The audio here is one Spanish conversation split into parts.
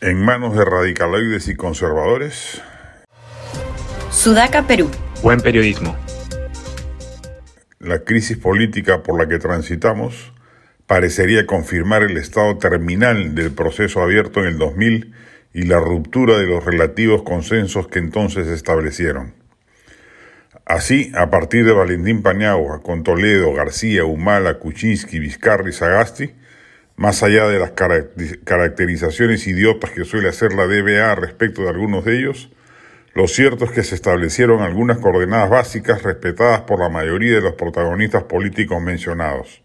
en manos de radicaloides y conservadores? Sudaca, Perú. Buen periodismo. La crisis política por la que transitamos parecería confirmar el estado terminal del proceso abierto en el 2000 y la ruptura de los relativos consensos que entonces se establecieron. Así, a partir de Valentín Paniagua, con Toledo, García, Humala, Kuczynski, Vizcarra y Sagasti, más allá de las caracterizaciones idiotas que suele hacer la DBA respecto de algunos de ellos, lo cierto es que se establecieron algunas coordenadas básicas respetadas por la mayoría de los protagonistas políticos mencionados.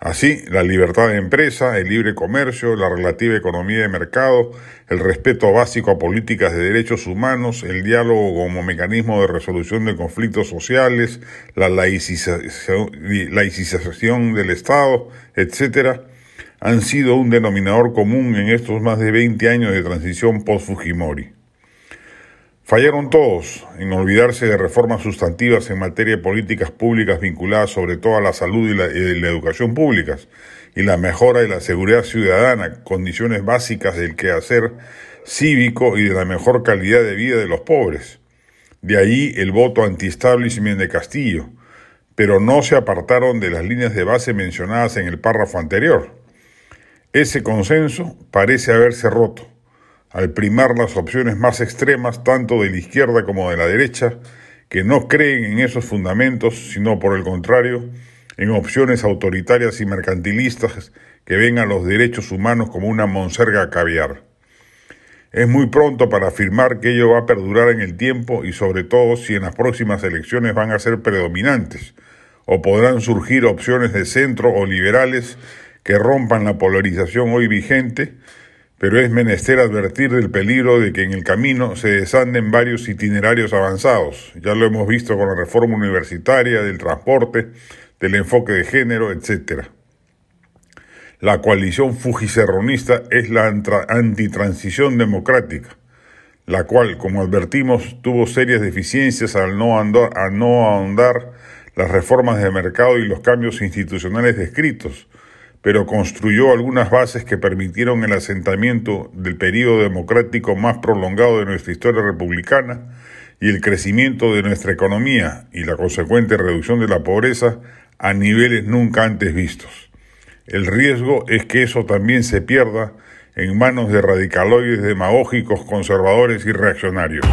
Así, la libertad de empresa, el libre comercio, la relativa economía de mercado, el respeto básico a políticas de derechos humanos, el diálogo como mecanismo de resolución de conflictos sociales, la laicización, del Estado, etc., han sido un denominador común en estos más de 20 años de transición post-Fujimori. Fallaron todos en olvidarse de reformas sustantivas en materia de políticas públicas vinculadas sobre todo a la salud y la, educación públicas y la mejora de la seguridad ciudadana, condiciones básicas del quehacer cívico y de la mejor calidad de vida de los pobres. De ahí el voto anti-establishment de Castillo, pero no se apartaron de las líneas de base mencionadas en el párrafo anterior. Ese consenso parece haberse roto, al primar las opciones más extremas tanto de la izquierda como de la derecha, que no creen en esos fundamentos, sino por el contrario, en opciones autoritarias y mercantilistas que ven a los derechos humanos como una monserga caviar. Es muy pronto para afirmar que ello va a perdurar en el tiempo y sobre todo si en las próximas elecciones van a ser predominantes, o podrán surgir opciones de centro o liberales que rompan la polarización hoy vigente, pero es menester advertir del peligro de que en el camino se desanden varios itinerarios avanzados. Ya lo hemos visto con la reforma universitaria, del transporte, del enfoque de género, etc. La coalición fujicerronista es la antitransición democrática, la cual, como advertimos, tuvo serias deficiencias al no, al no ahondar las reformas de mercado y los cambios institucionales descritos, pero construyó algunas bases que permitieron el asentamiento del periodo democrático más prolongado de nuestra historia republicana y el crecimiento de nuestra economía y la consecuente reducción de la pobreza a niveles nunca antes vistos. El riesgo es que eso también se pierda en manos de radicaloides demagógicos, conservadores y reaccionarios.